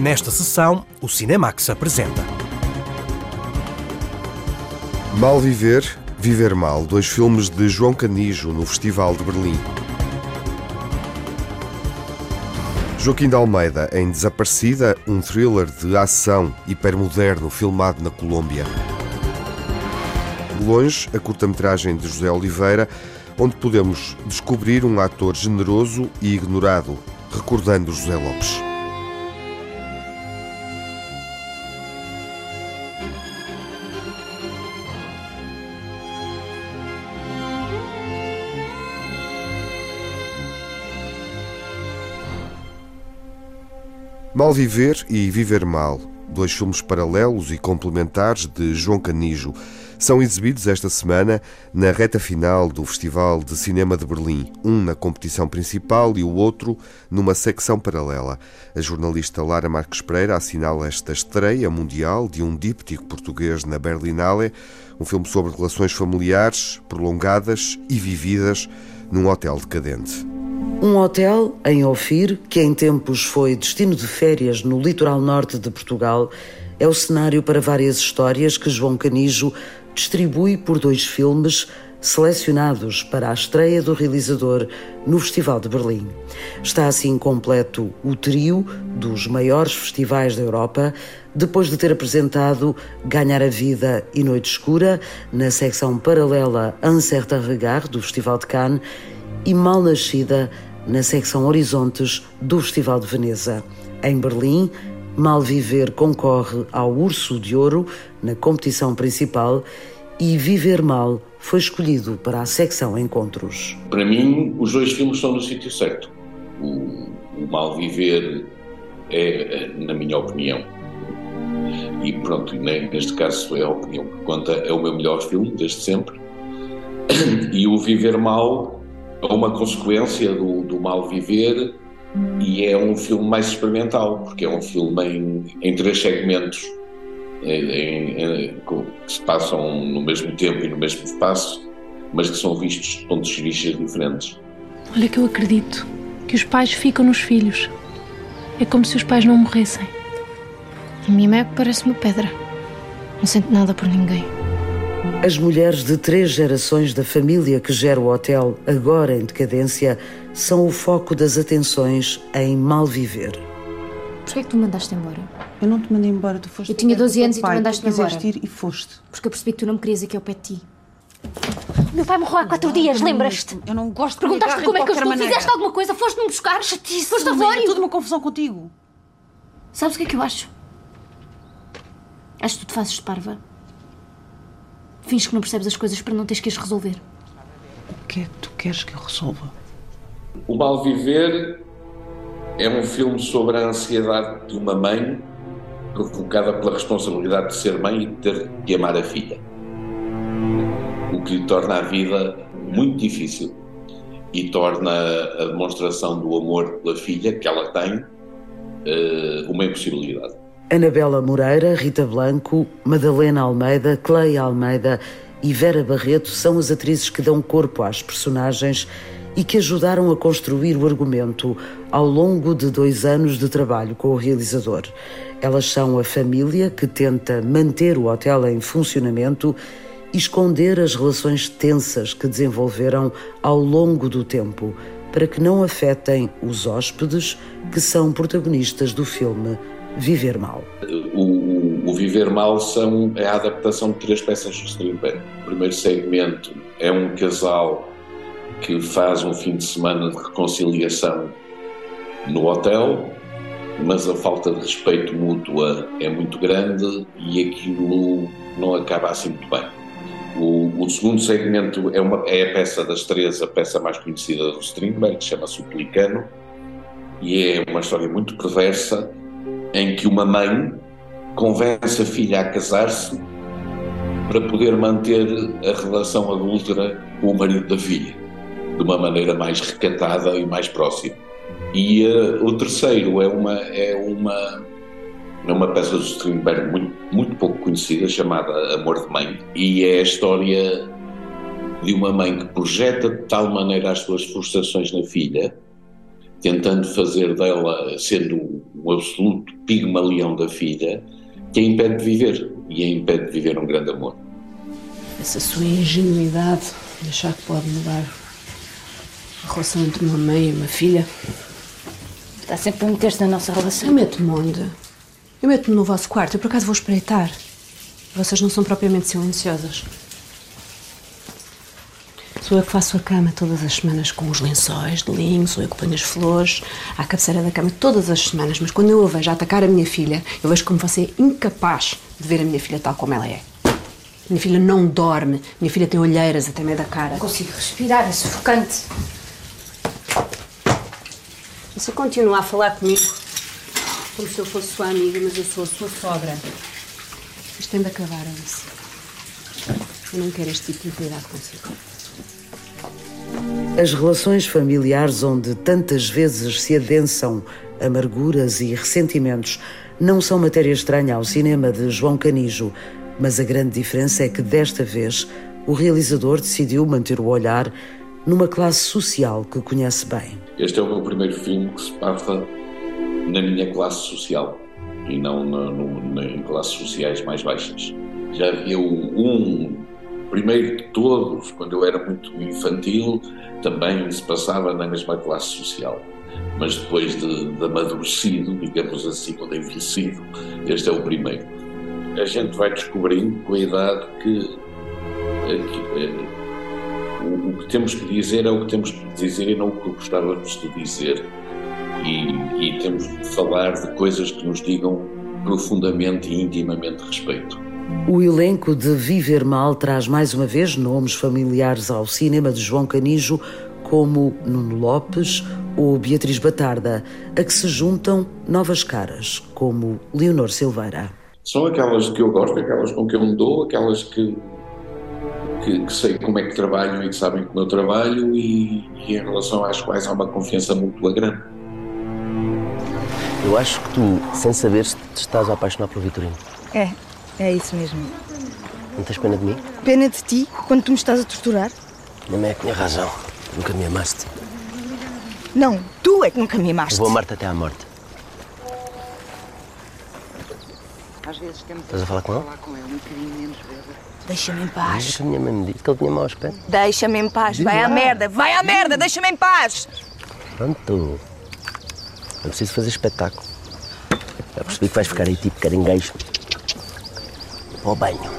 Nesta sessão, o Cinemax apresenta. Mal Viver, Viver Mal, dois filmes de João Canijo no Festival de Berlim. Joaquim de Almeida em Desaparecida, um thriller de ação hipermoderno filmado na Colômbia. Longe, a curta-metragem de José Oliveira, onde podemos descobrir um ator generoso e ignorado, recordando José Lopes. Mal Viver e Viver Mal, dois filmes paralelos e complementares de João Canijo, são exibidos esta semana na reta final do Festival de Cinema de Berlim, um na competição principal e o outro numa secção paralela. A jornalista Lara Marques Pereira assinala esta estreia mundial de um díptico português na Berlinale, um filme sobre relações familiares prolongadas e vividas num hotel decadente. Um hotel em Ofir, que em tempos foi destino de férias no litoral norte de Portugal, é o cenário para várias histórias que João Canijo distribui por dois filmes selecionados para a estreia do realizador no Festival de Berlim. Está assim completo o trio dos maiores festivais da Europa, depois de ter apresentado Ganhar a Vida e Noite Escura na secção paralela Un Certain Regard do Festival de Cannes e Mal Nascida na secção Horizontes do Festival de Veneza. Em Berlim, Mal Viver concorre ao Urso de Ouro na competição principal e Viver Mal foi escolhido para a secção Encontros. Para mim, os dois filmes estão no sítio certo. O, o Mal Viver é, na minha opinião, e pronto, neste caso é a opinião que conta, é o meu melhor filme desde sempre. E o Viver Mal é uma consequência do, do mal viver e é um filme mais experimental, porque é um filme em, em três segmentos em, em, que se passam no mesmo tempo e no mesmo espaço, mas que são vistos de pontos de vista diferentes. Olha que eu acredito que os pais ficam nos filhos. É como se os pais não morressem. A minha mãe parece uma pedra. Não sente nada por ninguém. As mulheres de três gerações da família que gera o hotel, agora em decadência, são o foco das atenções em mal viver. Porquê é que tu me mandaste embora? Eu não te mandei embora, tu foste. Eu tinha 12 anos e tu mandaste-me embora. ir e foste. Porque eu percebi que tu não me querias aqui ao pé de ti. Meu pai morreu há quatro dias, lembras-te? Eu não gosto de Perguntaste-me como é que eu estou. maneira. Fizeste alguma coisa? Foste-me buscar? Chatice, Foste a Liliana, Vório? tudo uma confusão contigo. Sabes o que é que eu acho? Acho que tu te fazes de parva. Finges que não percebes as coisas para não teres que as resolver. O que é que tu queres que eu resolva? O Mal Viver é um filme sobre a ansiedade de uma mãe provocada pela responsabilidade de ser mãe e de ter de amar a filha. O que lhe torna a vida muito difícil e torna a demonstração do amor pela filha que ela tem eh, uma impossibilidade. Anabela Moreira, Rita Blanco, Madalena Almeida, Cleia Almeida e Vera Barreto são as atrizes que dão corpo às personagens e que ajudaram a construir o argumento ao longo de dois anos de trabalho com o realizador. Elas são a família que tenta manter o hotel em funcionamento e esconder as relações tensas que desenvolveram ao longo do tempo, para que não afetem os hóspedes que são protagonistas do filme Viver Mal. O, o, Viver Mal são, é a adaptação de três peças do Strindberg. O primeiro segmento é um casal que faz um fim de semana de reconciliação no hotel, mas a falta de respeito mútua é muito grande e aquilo não acaba assim muito bem. O, o segundo segmento é, uma, é a peça das três, a peça mais conhecida do Strindberg, que chama-se O Pelicano, e é uma história muito perversa em que uma mãe convence a filha a casar-se para poder manter a relação adúltera com o marido da filha, de uma maneira mais recatada e mais próxima. E uh, o terceiro é uma, é uma, é uma peça do Strindberg muito, muito pouco conhecida, chamada Amor de Mãe, e é a história de uma mãe que projeta de tal maneira as suas frustrações na filha tentando fazer dela, sendo um absoluto pigmalião da filha, que a impede de viver e a impede de viver um grande amor. Essa sua ingenuidade de achar que pode mudar a relação entre uma mãe e uma filha. Está sempre a meter-se na nossa relação. Eu meto-me onde? Eu meto-me no vosso quarto. Eu por acaso vou espreitar. Vocês não são propriamente silenciosas. Sou eu que faço a cama todas as semanas com os lençóis de linho, sou eu que ponho as flores à cabeceira da cama todas as semanas, mas quando eu a vejo a atacar a minha filha, eu vejo como você é incapaz de ver a minha filha tal como ela é. Minha filha não dorme, minha filha tem olheiras até meio da cara. Não consigo respirar, é sufocante. Você continua a falar comigo como se eu fosse sua amiga, mas eu sou a sua sogra. Isto tem de acabar, Alice. Eu não quero este tipo de cuidado consigo. As relações familiares onde tantas vezes se adensam amarguras e ressentimentos não são matéria estranha ao cinema de João Canijo, mas a grande diferença é que desta vez o realizador decidiu manter o olhar numa classe social que conhece bem. Este é o meu primeiro filme que se passa na minha classe social e não na, no, em classes sociais mais baixas. Já havia um, primeiro de todos, quando eu era muito infantil, também se passava na mesma classe social. Mas depois de, de amadurecido, digamos assim, quando envelhecido, este é o primeiro. A gente vai descobrindo com a idade que, que é, o, o, que temos que dizer é o que temos que dizer e não o que gostávamos de dizer. E, e temos de falar de coisas que nos digam profundamente e intimamente respeito. O elenco de Viver Mal traz mais uma vez nomes familiares ao cinema de João Canijo, como Nuno Lopes ou Beatriz Batarda, a que se juntam novas caras, como Leonor Silveira. São aquelas que eu gosto, aquelas com que eu me dou, aquelas que, que, que sei como é que trabalham e que sabem como eu trabalho e, e em relação às quais há uma confiança mútua grande. Eu acho que tu, sem saber, te estás a apaixonar por Vitorino. É, é isso mesmo. Não tens pena de mim? Pena de ti, quando tu me estás a torturar? Minha mãe é que tinha razão. Nunca me amaste. Não, tu é que nunca me amaste. Vou amar-te até à morte. Às vezes temos Estás a falar com ele? falar com ele um bocadinho menos bêbado. Deixa-me em Mas paz. que a minha mãe me disse que ele tinha mau aspecto. Deixa-me em paz. Vai à merda, vai à merda, deixa-me em paz. Pronto. É preciso fazer espetáculo. Já percebi que vais ficar aí tipo caranguejo. Ao banho.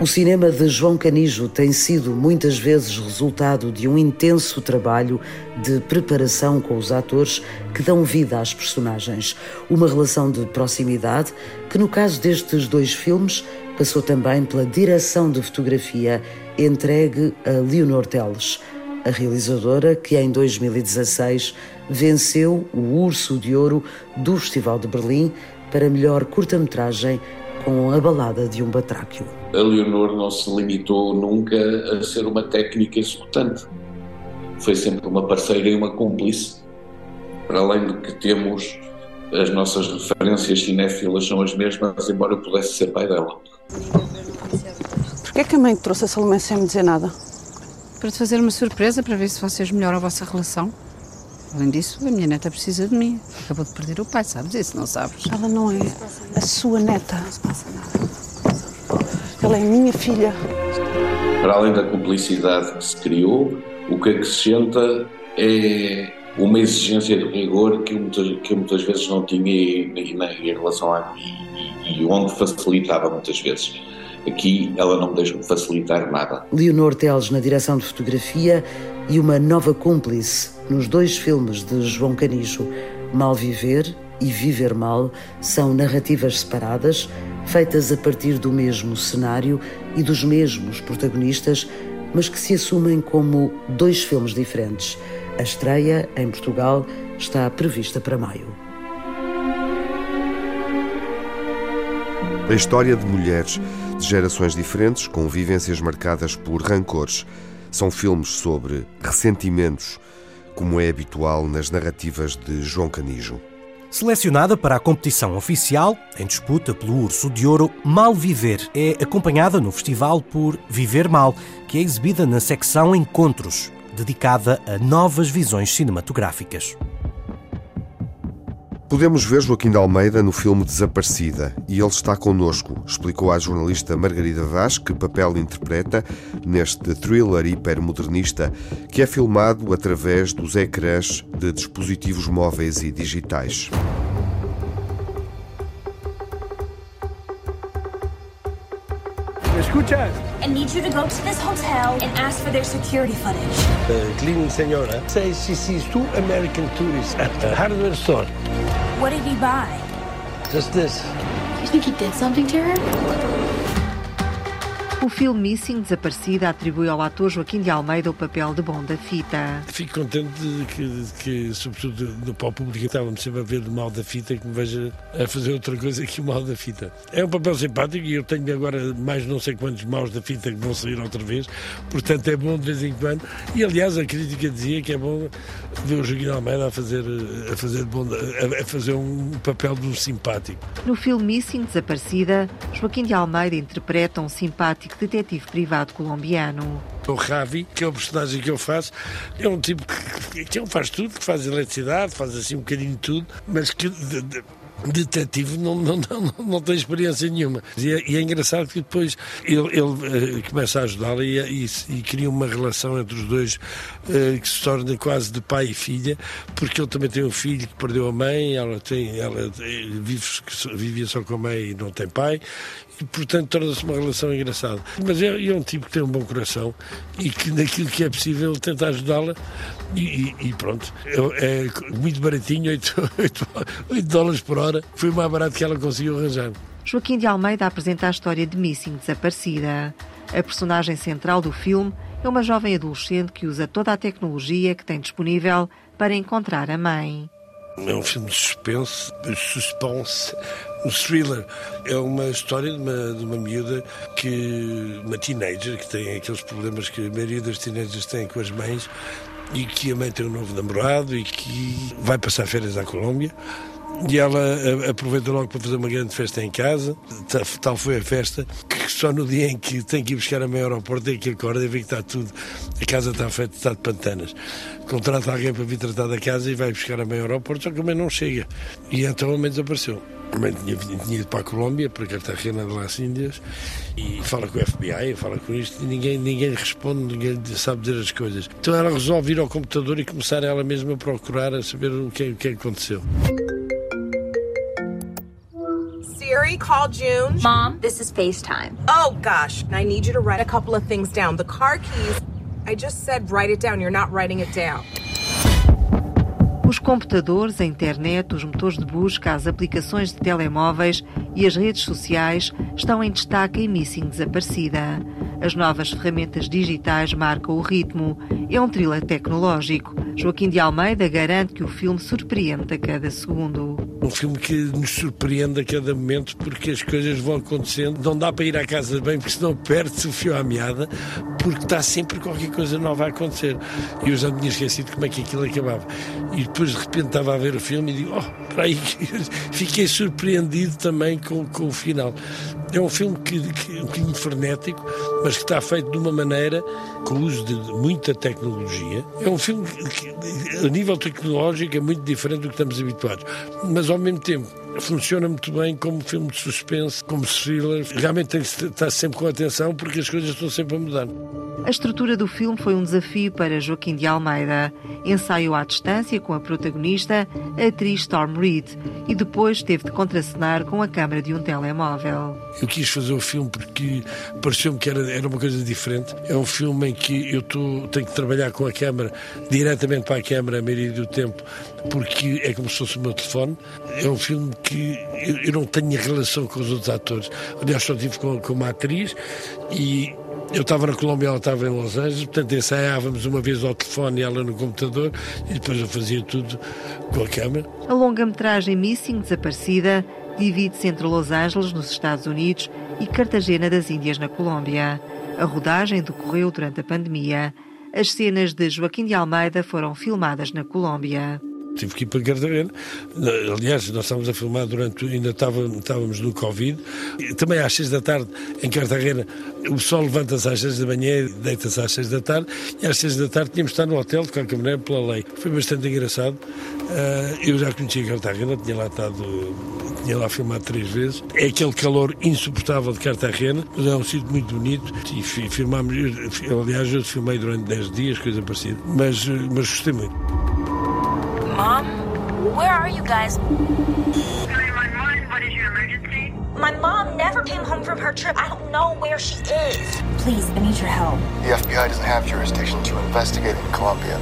O cinema de João Canijo tem sido muitas vezes resultado de um intenso trabalho de preparação com os atores que dão vida às personagens. Uma relação de proximidade que, no caso destes dois filmes, passou também pela direção de fotografia entregue a Leonor Teles, a realizadora que em 2016 venceu o Urso de Ouro do Festival de Berlim para melhor curta-metragem com a balada de um batráquio. A Leonor não se limitou nunca a ser uma técnica executante. Foi sempre uma parceira e uma cúmplice. Para além de que temos as nossas referências cinéfilas são as mesmas, embora eu pudesse ser pai dela. Porquê é que a mãe te trouxe a Salomé sem me dizer nada? Para te fazer uma surpresa, para ver se vocês melhoram a vossa relação. Além disso, a minha neta precisa de mim. Acabou de perder o pai, sabes isso, não sabes? Ela não é a sua neta. Ela é a minha filha. Para além da cumplicidade que se criou, o que acrescenta é uma exigência de rigor que eu muitas, que eu muitas vezes não tinha e, e, nem em relação a e, e onde facilitava muitas vezes. Aqui ela não me deixa facilitar nada. Leonor Teles na direção de fotografia e uma nova cúmplice nos dois filmes de João Canijo, Mal Viver e Viver Mal, são narrativas separadas, feitas a partir do mesmo cenário e dos mesmos protagonistas, mas que se assumem como dois filmes diferentes. A estreia, em Portugal, está prevista para maio. A história de mulheres de gerações diferentes, com vivências marcadas por rancores. São filmes sobre ressentimentos, como é habitual nas narrativas de João Canijo. Selecionada para a competição oficial, em disputa pelo Urso de Ouro, Mal Viver é acompanhada no festival por Viver Mal, que é exibida na secção Encontros, dedicada a novas visões cinematográficas. Podemos ver Joaquim de Almeida no filme Desaparecida e ele está connosco, explicou a jornalista Margarida Vaz que papel interpreta neste thriller hipermodernista que é filmado através dos ecrãs de dispositivos móveis e digitais. escuchas? I need you to go to this hotel and ask for their security footage. The cleaning senora says she sees two American tourists at the hardware store. What did he buy? Just this. You think he did something to her? O filme Missing, Desaparecida, atribui ao ator Joaquim de Almeida o papel de bom da fita. Fico contente de que, de que sobretudo no pau público, estava-me sempre a ver do mal da fita que me veja a fazer outra coisa que o mal da fita. É um papel simpático e eu tenho agora mais não sei quantos maus da fita que vão sair outra vez, portanto é bom de vez em quando. E aliás, a crítica dizia que é bom ver o Joaquim de Almeida a fazer, a fazer, bom, a, a fazer um papel de um simpático. No filme Missing, Desaparecida, Joaquim de Almeida interpreta um simpático detetive privado colombiano. O Ravi, que é o personagem que eu faço, é um tipo que, que, faz tudo, que faz eletricidade, faz assim um bocadinho de tudo, mas que de, de, detetive não, não, não, não tem experiência nenhuma. E é, e é engraçado que depois ele, ele uh, começa a ajudá-la e, e, e, cria uma relação entre os dois que se torna quase de pai e filha, porque ele também tem um filho que perdeu a mãe, ela, tem, ela eh, vive, vivia só com a mãe e não tem pai, e portanto torna-se uma relação engraçada. Mas é, é, um tipo que tem um bom coração e que naquilo que é possível tenta ajudá-la e, e, pronto. É, é, muito baratinho, 8, 8, 8 dólares por hora, foi o mais barato que ela conseguiu arranjar. Joaquim de Almeida apresenta a história de Missing desaparecida. A personagem central do filme é uma jovem adolescente que usa toda a tecnologia que tem disponível para encontrar a mãe. É um filme de suspense, suspense, um thriller. É uma história de uma, de uma miúda que, uma teenager, que tem aqueles problemas que a maioria das teenagers têm com as mães, e que a mãe tem um novo namorado e que vai passar férias à Colômbia. E ela aproveita logo para fazer uma grande festa em casa. Tal foi a festa que só no dia em que tem que ir buscar a ao aeroporto é que acorda e vê que está tudo. A casa está feita, está de pantanas. Contrata alguém para vir tratar da casa e vai buscar a ao aeroporto, só que a mãe não chega. E então a mãe desapareceu. A mãe tinha, tinha ido para a Colômbia, para Cartagena de las Índias, e fala com o FBI, fala com isto, e ninguém, ninguém responde, ninguém sabe dizer as coisas. Então ela resolve ir ao computador e começar ela mesma a procurar, a saber o que, o que aconteceu. Siri, call June. Mom, this is FaceTime. Oh, gosh. I need you to write a couple of things down. The car keys. I just said write it down. You're not writing it down. Os computadores, a internet, os motores de busca, as aplicações de telemóveis e as redes sociais estão em destaque em Missing Desaparecida. As novas ferramentas digitais marcam o ritmo. É um thriller tecnológico. Joaquim de Almeida garante que o filme surpreende a cada segundo. Um filme que nos surpreende a cada momento porque as coisas vão acontecendo. Não dá para ir à casa bem porque senão perde-se o fio à meada porque está sempre qualquer coisa nova a acontecer. E eu já me tinha esquecido como é que aquilo acabava. E depois de repente estava a ver o filme e digo, oh, para aí, fiquei surpreendido também com, com o final. É um filme que, que, um bocadinho frenético, mas que está feito de uma maneira com o uso de muita tecnologia. É um filme que, a nível tecnológico, é muito diferente do que estamos habituados, mas ao mesmo tempo funciona muito bem como filme de suspense, como thriller. Realmente tem que estar sempre com atenção porque as coisas estão sempre a mudar. A estrutura do filme foi um desafio para Joaquim de Almeida. Ensaiou à distância com a protagonista, a atriz Storm Reed, e depois teve de contracenar com a câmara de um telemóvel. Eu quis fazer o filme porque pareceu-me que era, era uma coisa diferente. É um filme em que eu tô, tenho que trabalhar com a câmara, diretamente para a câmara a maioria do tempo, porque é como se fosse o meu telefone. É um filme que eu, não tenho relação com os outros atores. Aliás, só tive com, com uma atriz e eu estava na Colômbia, ela estava em Los Angeles, portanto ensaiávamos uma vez ao telefone e ela no computador e depois eu fazia tudo com a câmera. A longa-metragem Missing Desaparecida divide-se entre Los Angeles, nos Estados Unidos, e Cartagena das Índias, na Colômbia. A rodagem decorreu durante a pandemia. As cenas de Joaquim de Almeida foram filmadas na Colômbia. Tive que ir para Cartagena. Aliás, nós estávamos a filmar durante. ainda estávamos, estávamos no Covid. Também às seis da tarde, em Cartagena, o sol levanta-se às seis da manhã e deita-se às seis da tarde. E às seis da tarde tínhamos de estar no hotel, de qualquer maneira, pela lei. Foi bastante engraçado. Uh, eu já conhecia Cartagena, tinha lá estado, tinha lá filmado três vezes. É aquele calor insuportável de Cartagena, mas é um sítio muito bonito e filmámos, aliás, eu filmei durante 10 dias, coisa parecida, mas, mas gostei muito. Mom, where are you guys? My mom never came home from her trip. I don't know where she is. Please, I need your help. The FBI doesn't have jurisdiction to investigate in Colombia.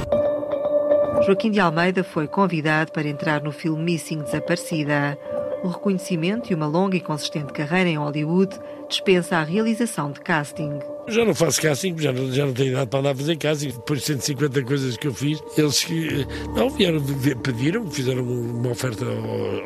Joaquim de Almeida foi convidado para entrar no filme Missing Desaparecida. O reconhecimento e uma longa e consistente carreira em Hollywood dispensa a realização de casting. Já não faço casting, já não, já não tenho idade para andar a fazer casting. Depois de 150 coisas que eu fiz, eles que não vieram, pediram, fizeram uma oferta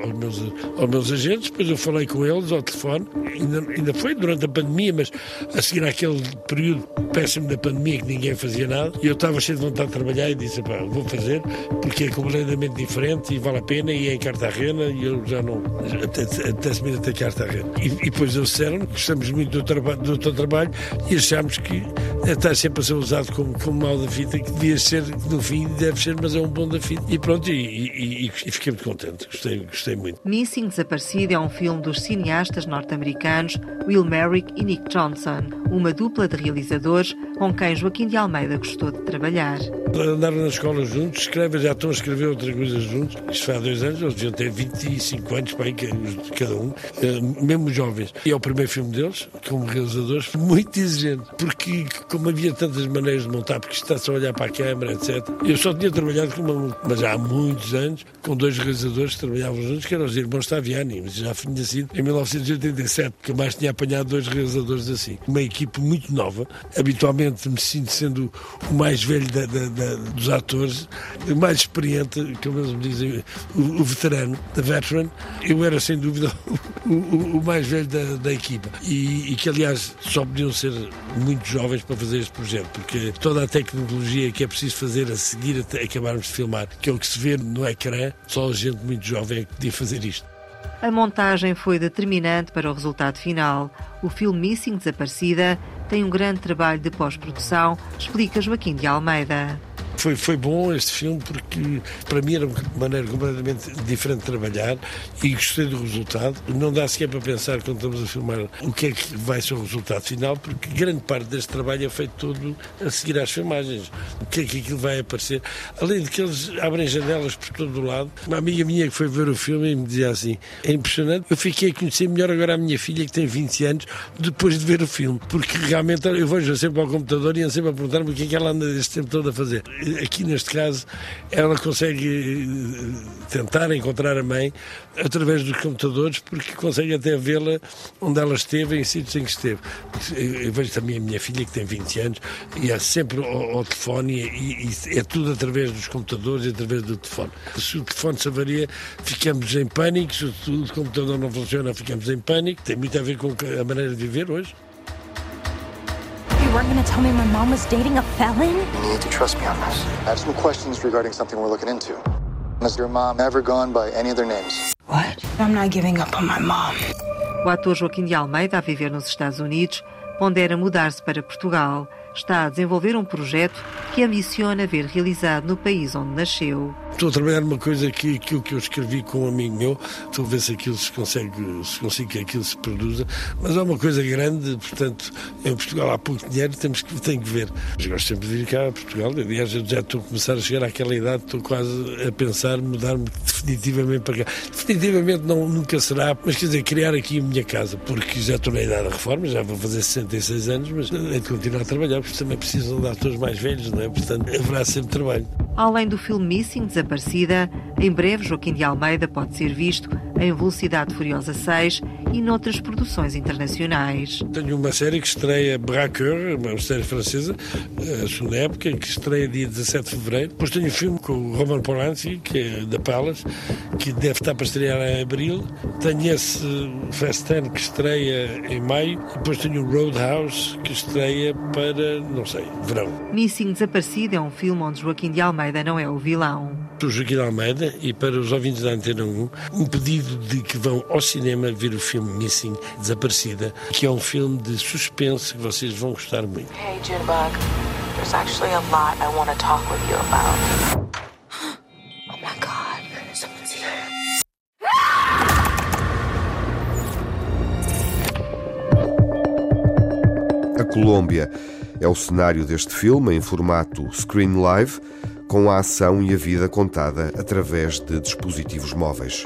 aos meus, aos meus agentes, depois eu falei com eles ao telefone, ainda, ainda foi durante a pandemia, mas a seguir àquele período péssimo da pandemia que ninguém fazia nada, eu estava cheio de vontade de trabalhar e disse, pá, vou fazer, porque é completamente diferente e vale a pena, e é em Cartagena, e eu já não, até, até se me até Cartagena. E, e depois eles disseram gostamos muito do, traba do teu trabalho, e achamos que está sempre a ser usado como, como mal da fita, que devia ser, no fim, deve ser, mas é um bom da fita. E pronto, e, e, e fiquei muito contente, gostei, gostei muito. Missing Desaparecido é um filme dos cineastas norte-americanos Will Merrick e Nick Johnson, uma dupla de realizadores com quem Joaquim de Almeida gostou de trabalhar. Andaram na escola juntos, escrevem, já estão a escrever outras coisas juntos. Isto foi há dois anos, eles deviam ter 25 anos, aí, cada um, eh, mesmo jovens. E é o primeiro filme deles, como realizadores, muito exigente, porque como havia tantas maneiras de montar, porque está só a olhar para a câmara, etc. Eu só tinha trabalhado com uma, mas há muitos anos, com dois realizadores que trabalhavam juntos, que eram os irmãos Taviani, mas já tinha sido em 1987, que eu mais tinha apanhado dois realizadores assim. Uma equipe muito nova, habitualmente me sinto sendo o mais velho da, da, da, dos atores, o mais experiente, como eles me dizem, o, o veterano, da veteran. Eu era sem dúvida o, o, o mais velho da equipa. E, e que, aliás, só podiam ser muito jovens para fazer este projeto, porque toda a tecnologia que é preciso fazer a seguir até acabarmos de filmar, que é o que se vê no ecrã, só gente muito jovem é que podia fazer isto. A montagem foi determinante para o resultado final. O filme Missing Desaparecida tem um grande trabalho de pós-produção, explica Joaquim de Almeida. Foi, foi bom este filme porque para mim era uma maneira completamente diferente de trabalhar e gostei do resultado. Não dá sequer para pensar quando estamos a filmar o que é que vai ser o resultado final, porque grande parte deste trabalho é feito todo a seguir às filmagens. O que é que aquilo vai aparecer. Além de que eles abrem janelas por todo o lado. Uma amiga minha que foi ver o filme e me dizia assim: é impressionante, eu fiquei a conhecer melhor agora a minha filha que tem 20 anos depois de ver o filme, porque realmente eu vejo sempre ao computador e sempre a perguntar-me o que é que ela anda este tempo todo a fazer aqui neste caso, ela consegue eh, tentar encontrar a mãe através dos computadores, porque consegue até vê-la onde ela esteve, em sítios em que esteve. Eu vejo também a minha filha, que tem 20 anos, e é sempre ao, ao telefone, e, e, é tudo através dos computadores e através do telefone. Se o telefone se avaria, ficamos em pânico, se o, o computador não funciona, ficamos em pânico. Tem muito a ver com a maneira de viver hoje weren't going to tell me my mom was dating a felon? You need to trust me on this. I have some questions regarding something we're looking into. Has your mom ever gone by any of their names? What? I'm not giving up on my mom. O ator Joaquim de Almeida, a viver nos Estados Unidos, pondera mudar-se para Portugal. Está a desenvolver um projeto que ambiciona ver realizado no país onde nasceu. Estou a trabalhar numa coisa que aquilo que eu escrevi com um amigo meu, estou a ver se aquilo se consegue, se consigo que aquilo se produza, mas é uma coisa grande, portanto, em Portugal há pouco dinheiro, temos que, tem que ver. Mas gosto sempre de vir cá a Portugal, aliás, eu já estou a começar a chegar àquela idade, estou quase a pensar mudar-me definitivamente para cá. Definitivamente não, nunca será, mas quer dizer, criar aqui a minha casa, porque já estou na idade da reforma, já vou fazer 66 anos, mas é de continuar a trabalhar, porque também precisam de atores mais velhos, não é? Portanto, haverá sempre trabalho. Além do filme Missing, Desaparecida, em breve Joaquim de Almeida pode ser visto em Velocidade Furiosa 6 e noutras produções internacionais. Tenho uma série que estreia Braqueur, uma série francesa, a segunda época, que estreia dia 17 de fevereiro. Depois tenho um filme com o Roman Polanski, que é da Palace, que deve estar para estrear em abril. Tenho esse Fast Ten que estreia em maio. Depois tenho o Roadhouse, que estreia para, não sei, verão. Missing Desaparecido é um filme onde Joaquim de Almeida não é o vilão. Para Joaquim de Almeida e para os ouvintes da Antena 1, um pedido de que vão ao cinema ver o filme Missing Desaparecida, que é um filme de suspense que vocês vão gostar muito. Hey, Jinbug. There's actually a lot I want to talk with you about. oh my god, someone's here. A Colômbia é o cenário deste filme em formato Screen Live, com a ação e a vida contada através de dispositivos móveis.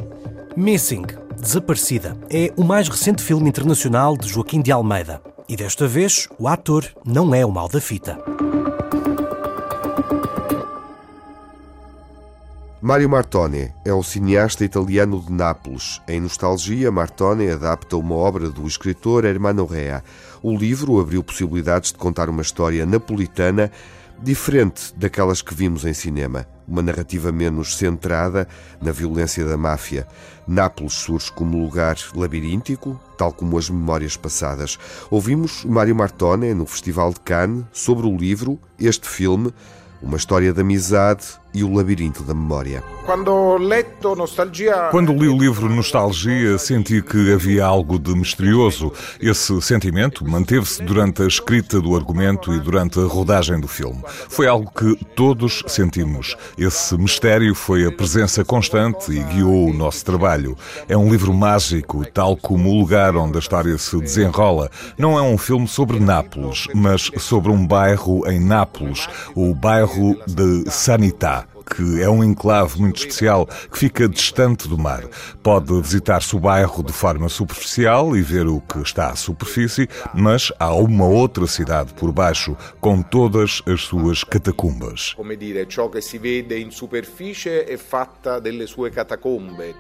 Missing, Desaparecida, é o mais recente filme internacional de Joaquim de Almeida. E desta vez, o ator não é o mal da fita. Mario Martone é o cineasta italiano de Nápoles. Em Nostalgia, Martone adapta uma obra do escritor Hermano Rea. O livro abriu possibilidades de contar uma história napolitana diferente daquelas que vimos em cinema. Uma narrativa menos centrada na violência da máfia. Nápoles surge como lugar labiríntico, tal como as memórias passadas. Ouvimos Mário Martone no Festival de Cannes sobre o livro Este Filme, uma história de amizade e o labirinto da memória. Quando li o livro Nostalgia, senti que havia algo de misterioso. Esse sentimento manteve-se durante a escrita do argumento e durante a rodagem do filme. Foi algo que todos sentimos. Esse mistério foi a presença constante e guiou o nosso trabalho. É um livro mágico, tal como o lugar onde a história se desenrola. Não é um filme sobre Nápoles, mas sobre um bairro em Nápoles, o bairro de Sanità que é um enclave muito especial que fica distante do mar. Pode visitar-se o bairro de forma superficial e ver o que está à superfície, mas há uma outra cidade por baixo, com todas as suas catacumbas. Come dire, ciò che si vede in superficie è fatta delle sue catacombe.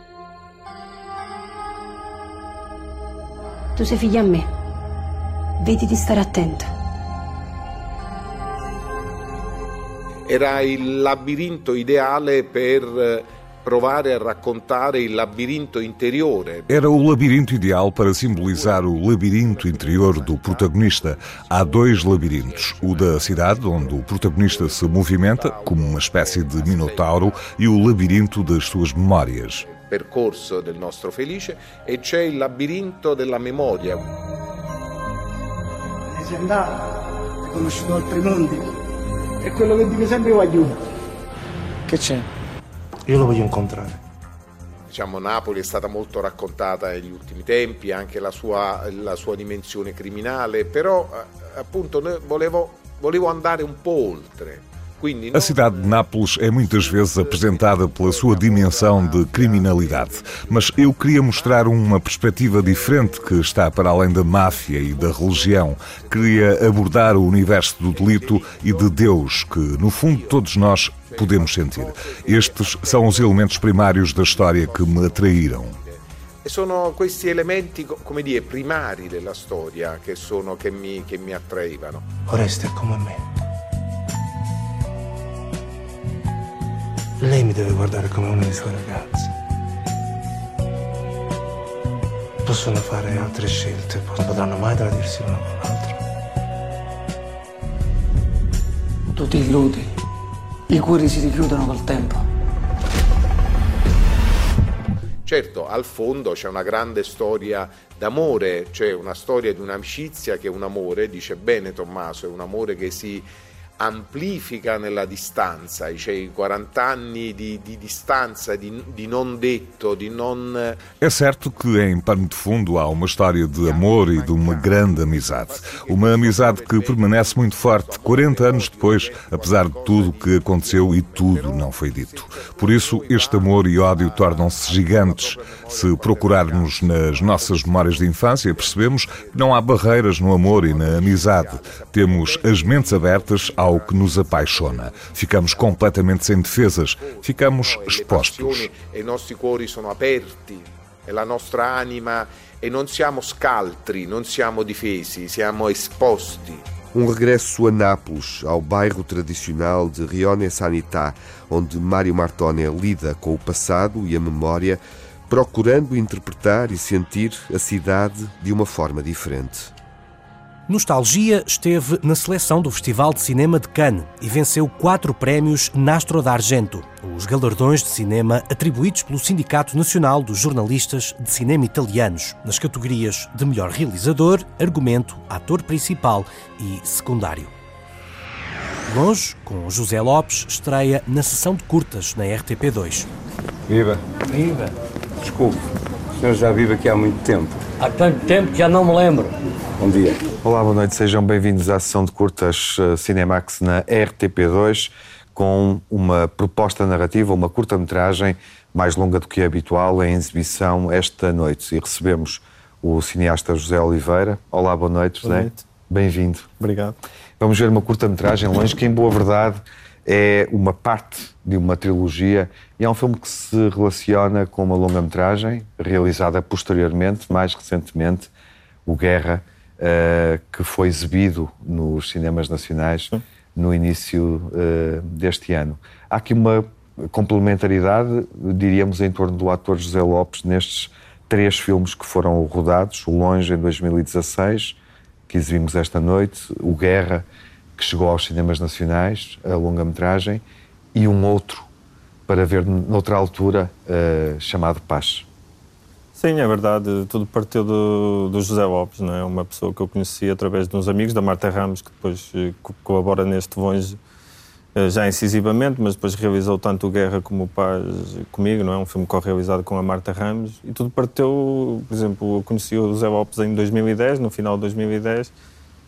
Tu sei figlia a me. Vedi di stare attenta. Era il labirinto ideale per eh, provare a raccontare il labirinto interiore. Era o labirinto ideal para simbolizar o labirinto interior do protagonista. Há dois labirintos: o da cidade, onde o protagonista se movimenta, como uma espécie de minotauro, e o labirinto das suas memórias. Percorso del nostro Felice e c'è il labirinto della memoria. Hai conosciuto altri mondi. È quello che dico sempre io aiuto. Che c'è? Io lo voglio incontrare. Diciamo, Napoli è stata molto raccontata negli ultimi tempi, anche la sua, la sua dimensione criminale, però eh, appunto volevo, volevo andare un po' oltre. A cidade de Nápoles é muitas vezes apresentada pela sua dimensão de criminalidade, mas eu queria mostrar uma perspectiva diferente que está para além da máfia e da religião. Queria abordar o universo do delito e de Deus, que no fundo todos nós podemos sentir. Estes são os elementos primários da história que me atraíram. E sono questi elementi, come dire, primari della storia che, sono, che, mi, che mi attraevano. Oreste come me. Lei mi deve guardare come una delle sue ragazze. Possono fare altre scelte, non potranno mai tradirsi l'una con l'altra. Tu ti illudi. I cuori si richiudono col tempo. Certo, al fondo c'è una grande storia d'amore, c'è una storia di un'amicizia che è un amore, dice bene Tommaso, è un amore che si amplifica nella distanza, cioè i 40 anni di, di distanza, di, di, non detto, di non... É certo que em pano de fundo há uma história de amor e de uma grande amizade. Uma amizade que permanece muito forte 40 anos depois, apesar de tudo o que aconteceu e tudo não foi dito. Por isso, este amor e ódio tornam-se gigantes. Se procurarmos nas nossas memórias de infância, percebemos que não há barreiras no amor e na amizade. Temos as mentes abertas ao ao que nos apaixona. Ficamos completamente sem defesas, ficamos expostos. E nossos são abertos, e a nossa anima e não somos scaltri, não somos difesi, siamo exposti. Um regresso a Nápoles, ao bairro tradicional de Rione Sanità, onde Mário Martone lida com o passado e a memória, procurando interpretar e sentir a cidade de uma forma diferente. Nostalgia esteve na seleção do Festival de Cinema de Cannes e venceu quatro prémios Nastro d'Argento, os galardões de cinema atribuídos pelo Sindicato Nacional dos Jornalistas de Cinema Italianos, nas categorias de melhor realizador, argumento, ator principal e secundário. Longe, com José Lopes, estreia na sessão de curtas na RTP2. Viva! Viva! Desculpe, o senhor já vive aqui há muito tempo. Há tanto tempo que já não me lembro. Bom dia. Olá, boa noite. Sejam bem-vindos à sessão de curtas uh, Cinemax na RTP2 com uma proposta narrativa, uma curta-metragem mais longa do que é habitual em exibição esta noite. E recebemos o cineasta José Oliveira. Olá, boa noite, José. Boa noite. Bem-vindo. Obrigado. Vamos ver uma curta-metragem longe que, em boa verdade, é uma parte de uma trilogia e é um filme que se relaciona com uma longa-metragem realizada posteriormente, mais recentemente, o Guerra, uh, que foi exibido nos cinemas nacionais no início uh, deste ano. Há aqui uma complementaridade, diríamos, em torno do ator José Lopes nestes três filmes que foram rodados: O Longe, em 2016, que exibimos esta noite, O Guerra, que chegou aos cinemas nacionais, a longa-metragem, e um outro para ver noutra altura, uh, chamado Paz. Sim, é verdade. Tudo partiu do, do, José Lopes, não é? Uma pessoa que eu conheci através de uns amigos, da Marta Ramos, que depois uh, colabora neste Vonge uh, já incisivamente, mas depois realizou tanto o Guerra como o Paz comigo, não é? Um filme co-realizado com a Marta Ramos. E tudo partiu, por exemplo, eu conheci o José Lopes em 2010, no final de 2010,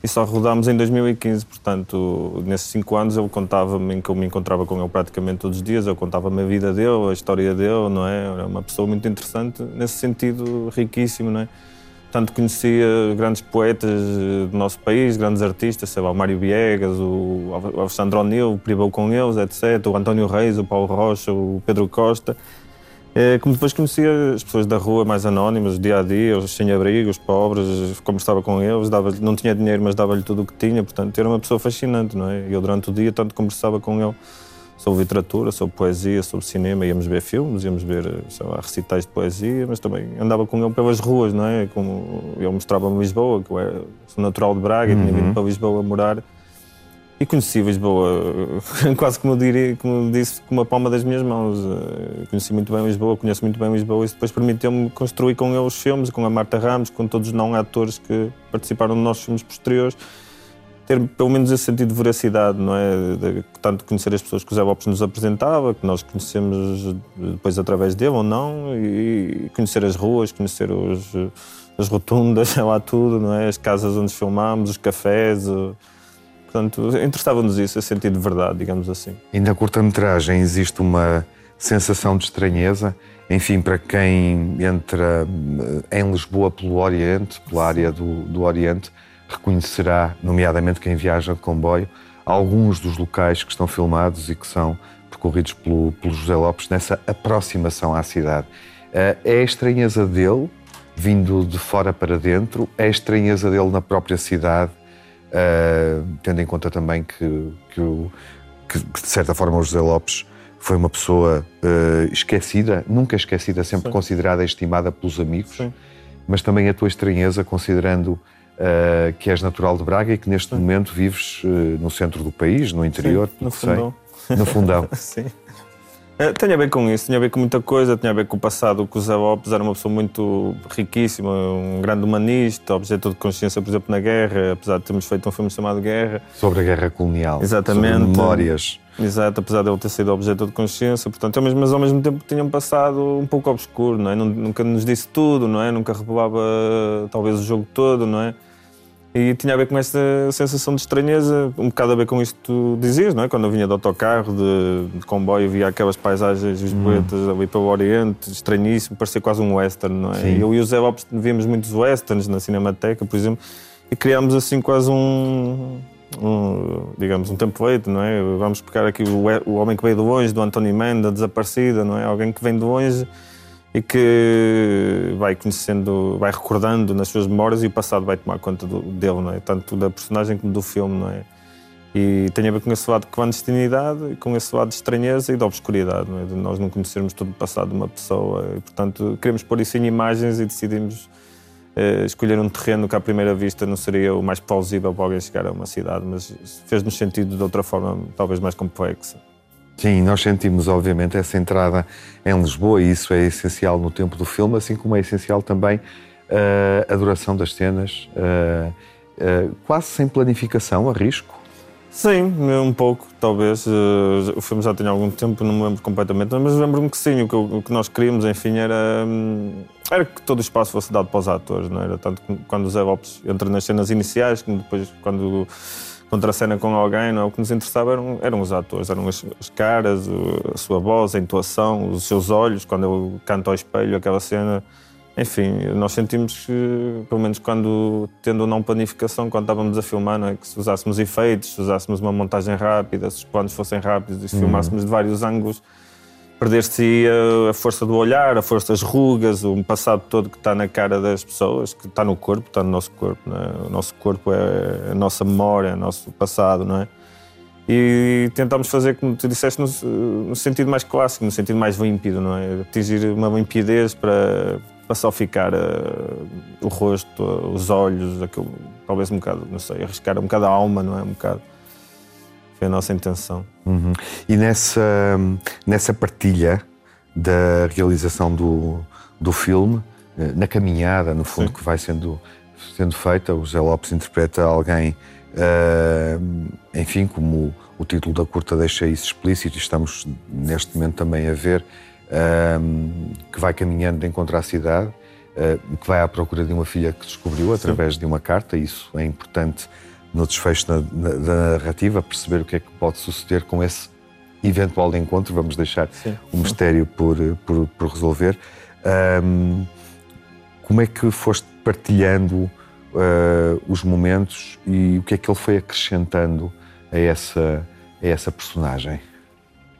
e só rodámos em 2015, portanto, nesses cinco anos ele contava-me que eu me encontrava com ele praticamente todos os dias, eu contava-me a vida dele, a história dele, não é? Era uma pessoa muito interessante, nesse sentido, riquíssimo, não é? Tanto conhecia grandes poetas do nosso país, grandes artistas, sei lá, o Mário Viegas, o Alexandre O'Neill, privou com eles, etc., o António Reis, o Paulo Rocha, o Pedro Costa, é, como depois conhecia as pessoas da rua mais anónimas, dia a dia, os sem-abrigo, os pobres, conversava com eles, dava não tinha dinheiro, mas dava-lhe tudo o que tinha, portanto era uma pessoa fascinante, não é? Eu durante o dia tanto conversava com ele sobre literatura, sobre poesia, sobre cinema, íamos ver filmes, íamos ver, sei lá, recitais de poesia, mas também andava com ele pelas ruas, não é? Como ele mostrava-me Lisboa, que eu sou natural de Braga uhum. e tinha vindo para Lisboa morar conheci Lisboa, quase como, diria, como disse, com uma palma das minhas mãos. Eh, conheci muito bem Lisboa, conheço muito bem Lisboa e isso depois permitiu-me construir com ele os filmes, com a Marta Ramos, com todos os não-atores que participaram dos nossos filmes posteriores. Ter pelo menos esse sentido de veracidade, não é? De, tanto conhecer as pessoas que o Zé Lopes nos apresentava, que nós conhecemos depois através dele ou não, e conhecer as ruas, conhecer os, as rotundas, sei lá tudo, não é? As casas onde filmámos, os cafés. Portanto, interessava-nos isso, esse sentido de verdade, digamos assim. E na curta-metragem existe uma sensação de estranheza, enfim, para quem entra eh, em Lisboa pelo Oriente, pela área do, do Oriente, reconhecerá, nomeadamente quem viaja de comboio, alguns dos locais que estão filmados e que são percorridos pelo, pelo José Lopes nessa aproximação à cidade. Eh, é a estranheza dele, vindo de fora para dentro, é a estranheza dele na própria cidade, uh, tendo em conta também que, que, o, que, que, de certa forma, o José Lopes foi uma pessoa uh, esquecida, nunca esquecida, sempre Sim. considerada e estimada pelos amigos, Sim. mas também a tua estranheza, considerando uh, que és natural de Braga e que neste Sim. momento vives no centro do país, no interior, no fundão. Sei, no fundão. Sim. É, tem a ver com isso, tem a ver com muita coisa, tem a ver com o passado, que o Zé Lopes era uma pessoa muito riquíssima, um grande humanista, objeto de consciência, por exemplo, na guerra, apesar de termos feito um filme chamado Guerra. Sobre a guerra colonial. Exatamente. Sobre memórias. Exato, apesar de ele ter sido objeto de consciência, portanto, mas ao mesmo tempo tinha um passado um pouco obscuro, não é? Nunca nos disse tudo, não é? Nunca revelava talvez o jogo todo, não é? E tinha a ver com esta sensação de estranheza, um bocado a ver com isto que tu dizias, não é? Quando eu vinha de autocarro, de, de comboio, via aquelas paisagens lisboetas hum. ali pelo Oriente, estranhíssimo, parecia quase um western, não é? Sim. Eu e o Zé Lopes víamos muitos westerns na Cinemateca, por exemplo, e criámos assim quase um, um, digamos, um template, não é? Vamos pegar aqui o, o Homem que Veio de Longe, do António Menda, Desaparecida, não é? Alguém que vem de longe e que vai conhecendo, vai recordando nas suas memórias e o passado vai tomar conta do, dele, não é? Tanto da personagem como do filme, não é? E tem a ver com esse lado de clandestinidade, com esse lado de estranheza e de obscuridade, não é? De nós não conhecermos todo o passado de uma pessoa e, portanto, queremos pôr isso em imagens e decidimos eh, escolher um terreno que à primeira vista não seria o mais plausível para alguém chegar a uma cidade, mas fez-nos sentido de outra forma talvez mais complexa. Sim, nós sentimos, obviamente, essa entrada em Lisboa e isso é essencial no tempo do filme, assim como é essencial também uh, a duração das cenas, uh, uh, quase sem planificação, a risco. Sim, um pouco, talvez. o filme já tem algum tempo, não me lembro completamente, mas lembro-me que sim, o que, o que, nós queríamos, enfim, era, hum, era que todo o espaço fosse dado para os atores, não era? Tanto quando o Zé Lopes entra nas cenas iniciais, como depois quando contracena com alguém, não é? o que nos interessava eram, eram os atores, eram as, as, caras, a sua voz, a intuação, os seus olhos, quando eu canto ao espelho, aquela cena. Enfim, nós sentimos que, pelo menos quando, tendo não planificação, quando estávamos a filmar, não é? que se usássemos efeitos, se usássemos uma montagem rápida, se os planos fossem rápidos e se uhum. filmássemos de vários ângulos, perder-se a, força do olhar, a força das rugas, o passado todo que está na cara das pessoas, que está no corpo, está no nosso corpo. É? O nosso corpo é a nossa memória, é o nosso passado, não é? E tentámos fazer, como tu disseste, no, no, sentido mais clássico, no sentido mais límpido, não é? Atingir uma limpidez para, para só ficar uh, o rosto, os olhos, aquilo, talvez um bocado, não sei, arriscar um bocado a alma, não é? Um bocado. Foi a nossa intenção. Uhum. E nessa, nessa partilha da realização do, do filme, eh, na caminhada, no fundo, Sim. que vai sendo, sendo feita, o Zé Lopes interpreta alguém, uh, enfim, como o título da curta deixa isso explícito, estamos neste momento também a ver, uh, que vai caminhando de encontro à cidade, uh, que vai à procura de uma filha que descobriu através Sim. de uma carta, isso é importante no desfecho da, da, narrativa, perceber o que é que pode suceder com esse eventual encontro. Vamos deixar Sim. o mistério por, por, por resolver. Um, como é que foste partilhando uh, os momentos e o que é que ele foi acrescentando a essa, a essa personagem?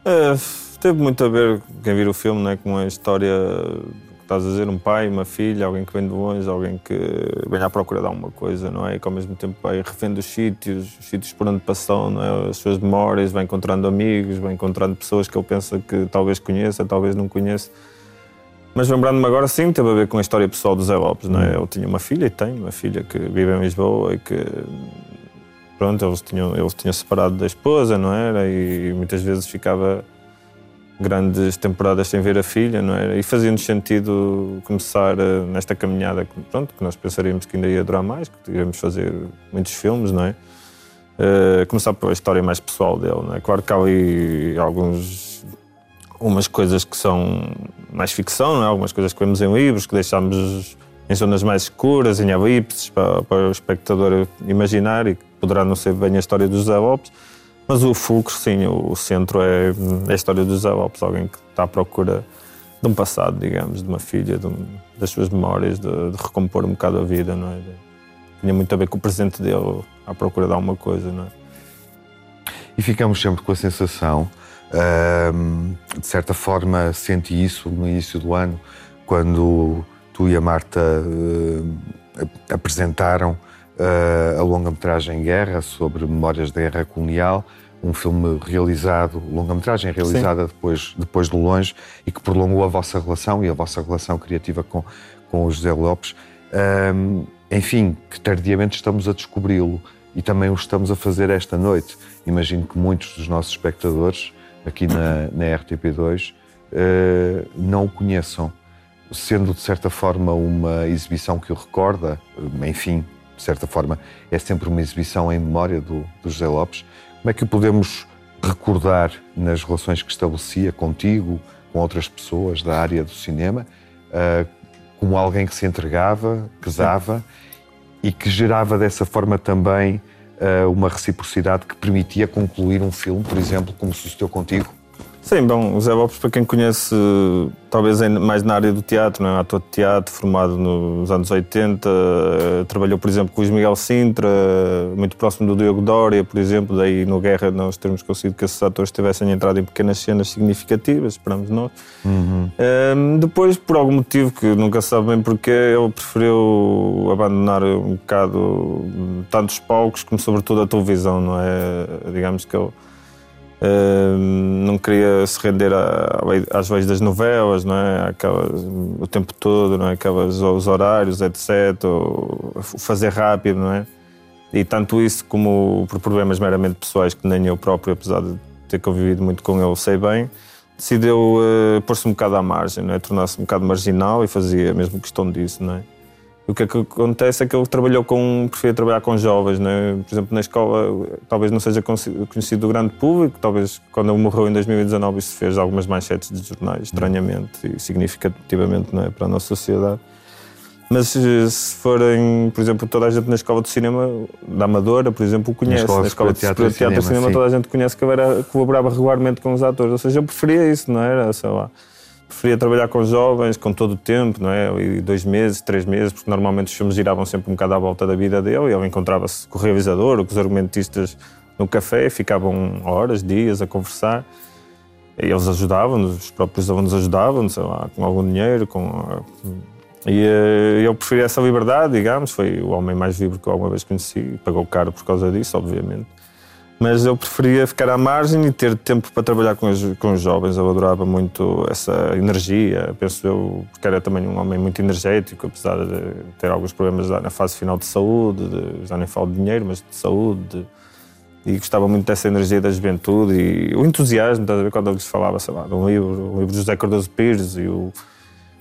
Uh, teve muito a ver, quem vir o filme, né, com a história estás a dizer, um pai, uma filha, alguém que vem de longe, alguém que vem à procura de alguma coisa, não é? E que ao mesmo tempo vai revendo os sítios, os sítios por onde passou, não é? As suas memórias, vai encontrando amigos, vai encontrando pessoas que ele pensa que talvez conheça, talvez não conheça. Mas lembrando-me agora, sim, teve a ver com a história pessoal do Zé Lopes, não é? Hum. Ele tinha uma filha e tem uma filha que vive em Lisboa e que pronto, eles tinham, eles tinham separado da esposa, não era? E muitas vezes ficava grandes temporadas sem ver a filha, não é? E fazia-nos sentido começar eh, nesta caminhada, pronto, que nós pensaríamos que ainda ia durar mais, que iríamos fazer muitos filmes, não é? Uh, começar pela história mais pessoal dele, não é? Claro que há ali alguns umas coisas que são mais ficção, não é? Algumas coisas que vemos em livros, que deixamos em zonas mais escuras, em elipses, para, para o espectador imaginar e que poderá não ser bem a história dos José Lopes, mas o fulcro, sim, o centro é, é a história do Lopes, alguém que está à procura de um passado, digamos, de uma filha, de um, das suas memórias, de, de, recompor um bocado a vida, não é? Tinha muito a ver com o presente dele, à procura de alguma coisa, não é? E ficamos sempre com a sensação, de certa forma, senti isso no início do ano, quando tu e a Marta uh, apresentaram uh, a longa-metragem Guerra sobre memórias da guerra colonial, um filme realizado, longa-metragem realizada depois, depois de longe e que prolongou a vossa relação e a vossa relação criativa com, com o José Lopes. Um, enfim, que tardiamente estamos a descobri-lo e também o estamos a fazer esta noite. Imagino que muitos dos nossos espectadores aqui na, na RTP2 uh, não o conheçam, sendo de certa forma uma exibição que o recorda, enfim, de certa forma é sempre uma exibição em memória do, do José Lopes. Como é que o podemos recordar nas relações que estabelecia contigo, com outras pessoas da área do cinema, uh, como alguém que se entregava, que dava e que gerava dessa forma também uh, uma reciprocidade que permitia concluir um filme, por exemplo, como sucedeu contigo? Sim, bom, o Zé Lopes, para quem conhece, talvez mais na área do teatro, não é? ator de teatro, formado nos anos 80, eh, trabalhou, por exemplo, com o Miguel Sintra, muito próximo do Diogo Dória, por exemplo, daí no Guerra nós termos conseguido que esses atores tivessem entrado em pequenas cenas significativas, esperamos nós. Uhum. Um, ehm, depois, por algum motivo que nunca sabe bem porquê, ele preferiu abandonar um bocado tantos palcos como sobretudo a televisão, não é? Digamos que ele não queria se render às leis das novelas, não é? Aquelas, o tempo todo, não é? Aquelas, os horários, etc. O fazer rápido, não é? E tanto isso como por problemas meramente pessoais que nem eu próprio, apesar de ter convivido muito com ele, sei bem, decidiu uh, pôr-se um bocado à margem, não é? Tornar-se um bocado marginal e fazia mesmo questão disso, não é? O que, é que acontece é que ele trabalhou com, preferia trabalhar com jovens, né? por exemplo, na escola, talvez não seja conhecido do grande público, talvez quando ele morreu em 2019 isso fez algumas manchetes de jornais, estranhamente e significativamente né, para a nossa sociedade. Mas se forem, por exemplo, toda a gente na escola de cinema da Amadora, por exemplo, conhece. Na escola, de teatro, de teatro e cinema, cinema toda a gente conhece que era, colaborava regularmente com os atores. Ou seja, eu preferia isso, não era? Sei lá preferia trabalhar com jovens, com todo o tempo, não é? E dois meses, três meses, porque normalmente os filmes giravam sempre um bocado à volta da vida dele e ele encontrava-se com o realizador ou com os argumentistas no café, ficavam horas, dias a conversar. E eles ajudavam-nos, os próprios alunos ajudavam-nos, sei lá, com algum dinheiro, com... E eh, eu preferi essa liberdade, digamos, foi o homem mais vivo que eu alguma vez conheci, pagou caro por causa disso, obviamente mas eu preferia ficar à margem e ter tempo para trabalhar com os, com os jovens. Eu adorava muito essa energia, penso eu, porque era também um homem muito energético, apesar de ter alguns problemas na fase final de saúde, de, já nem falo de dinheiro, mas de saúde. De, e gostava muito dessa energia da juventude e o entusiasmo, quando eu lhes falava, sei lá, de um livro, um livro de José Cardoso Pires e o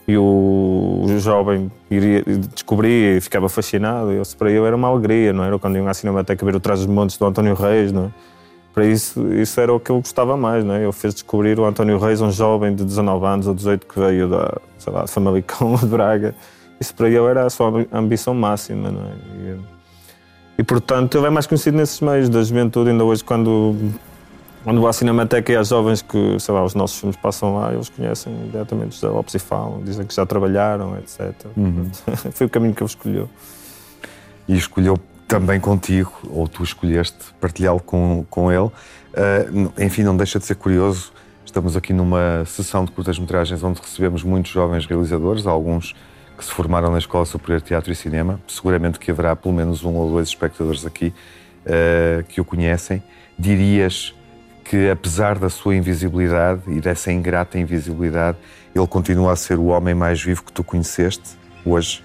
e o, jovem iria, descobria e ficava fascinado. E para eu era uma alegria, não era? Quando iam à Cinemateca ver o Trás dos Montes do António Reis, não é? Para isso, isso era o que eu gostava mais, não é? Eu fiz descobrir o António Reis, um jovem de 19 anos ou 18 que veio da, sei lá, Famalicão, de Braga. Isso para eu era a sua ambição máxima, não é? E, e portanto, ele é mais conhecido nesses meios da juventude, ainda hoje quando quando vou à Cinemateca e há jovens que, sei lá, os nossos filmes passam lá, eles conhecem diretamente os Lopes e falam, dizem que já trabalharam, etc. Uhum. Foi o caminho que ele escolheu. E escolheu também contigo, ou tu escolheste partilhá-lo com, com ele. Uh, enfim, não deixa de ser curioso. Estamos aqui numa sessão de curtas-metragens onde recebemos muitos jovens realizadores, alguns que se formaram na Escola Superior de Teatro e Cinema. Seguramente que haverá pelo menos um ou dois espectadores aqui uh, que o conhecem. Dirias que, apesar da sua invisibilidade e dessa ingrata invisibilidade, ele continua a ser o homem mais vivo que tu conheceste hoje?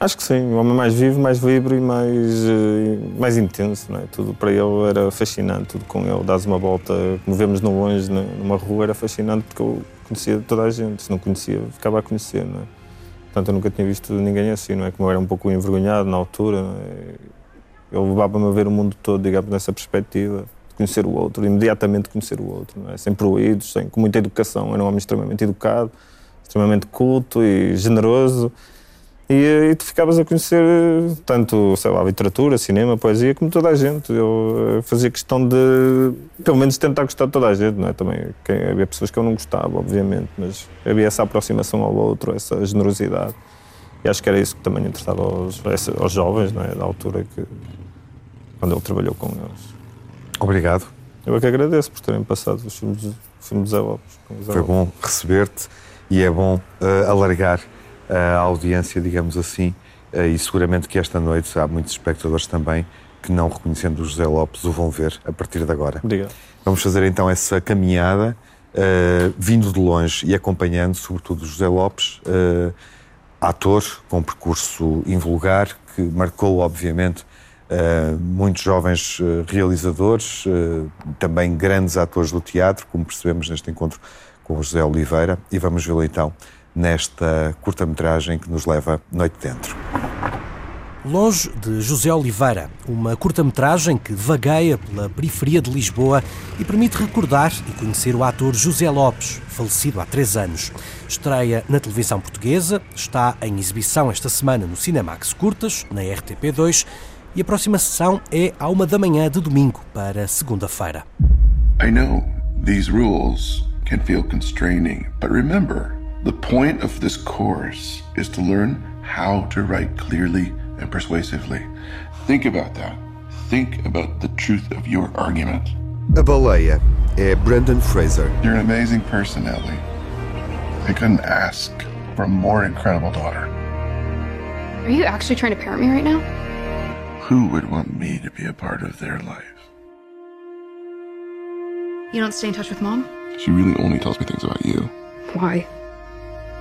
Acho que sim, o homem mais vivo, mais livre e mais, eh, mais intenso. Não é? Tudo para ele era fascinante, tudo com ele. Dás uma volta, como vemos no longe, numa rua, era fascinante porque eu conhecia toda a gente. Se não conhecia, ficava a conhecer. Não é? Portanto, eu nunca tinha visto ninguém assim, não é? Como eu era um pouco envergonhado na altura, não é? ele levava-me a ver o mundo todo, digamos, nessa perspectiva conhecer o outro, imediatamente conhecer o outro, é? sem pruídos, sem, com muita educação. Era um homem extremamente educado, extremamente culto e generoso. E, e tu ficavas a conhecer tanto, sei lá, literatura, cinema, poesia, como toda a gente. Eu fazia questão de, pelo menos, tentar gostar de toda a gente, não é? Também havia pessoas que eu não gostava, obviamente, mas havia essa aproximação ao outro, essa generosidade. E acho que era isso que também interessava aos, aos jovens, não é? Da altura que, quando ele trabalhou com eles. Obrigado. Eu é que agradeço por terem passado os filmes, os filmes Zé Lopes. Foi bom receber-te e é bom uh, alargar uh, a audiência, digamos assim, uh, e seguramente que esta noite há muitos espectadores também que não reconhecendo o José Lopes o vão ver a partir de agora. Obrigado. Vamos fazer então essa caminhada, vindo de longe e acompanhando sobretudo o José Lopes, ator com um percurso invulgar, que marcou obviamente Uh, muitos jovens uh, realizadores, uh, também grandes atores do teatro, como percebemos neste encontro com o José Oliveira, e vamos vê-lo então nesta curta-metragem que nos leva Noite Dentro. Longe de José Oliveira, uma curta-metragem que vagueia pela periferia de Lisboa e permite recordar e conhecer o ator José Lopes, falecido há três anos. Estreia na televisão portuguesa, está em exibição esta semana no Cinemax Curtas, na RTP2 e a próxima sessão é à uma da manhã de domingo para segunda-feira. I know these rules can feel constraining, but remember, the point of this course is to learn how to write clearly and persuasively. Think about that. Think about the truth of your argument. A baleia é Brendan Fraser. You're an amazing person, Ellie. I couldn't ask for a more incredible daughter. Are you actually trying to parent me right now? Who would want me to be a part of their life? You don't stay in touch with mom? She really only tells me things about you. Why?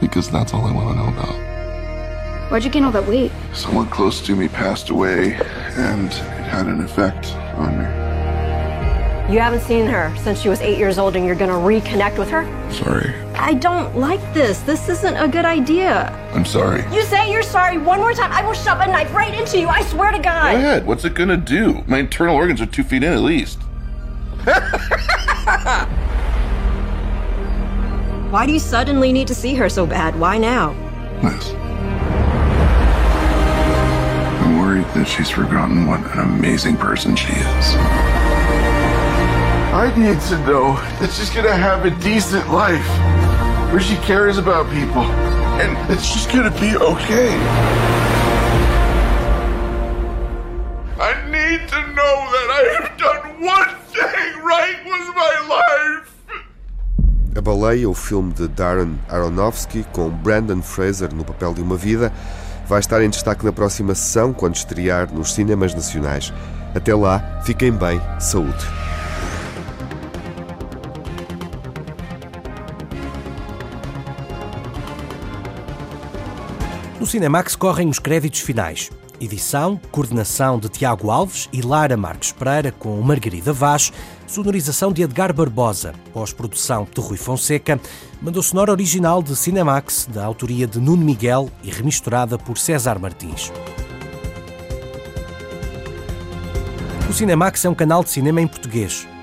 Because that's all I want to know about. Why'd you gain all that weight? Someone close to me passed away, and it had an effect on me. You haven't seen her since she was eight years old and you're gonna reconnect with her? Sorry. I don't like this. This isn't a good idea. I'm sorry. You say you're sorry one more time, I will shove a knife right into you. I swear to God. Go ahead. What's it gonna do? My internal organs are two feet in at least. Why do you suddenly need to see her so bad? Why now? Liz. I'm worried that she's forgotten what an amazing person she is. I need to know that she's gonna have a decent life where she cares about people and that she's gonna be okay. I need to know that I have done one thing right with my life. A Baleia, o filme de Darren Aronofsky, com Brandon Fraser no papel de uma vida, vai estar em destaque na próxima sessão, quando estrear nos cinemas nacionais. Até lá, fiquem bem, saúde. No Cinemax correm os créditos finais. Edição, coordenação de Tiago Alves e Lara Marques Pereira com Margarida Vaz, sonorização de Edgar Barbosa, pós-produção de Rui Fonseca, mandou sonora original de Cinemax, da autoria de Nuno Miguel e remisturada por César Martins. O Cinemax é um canal de cinema em português.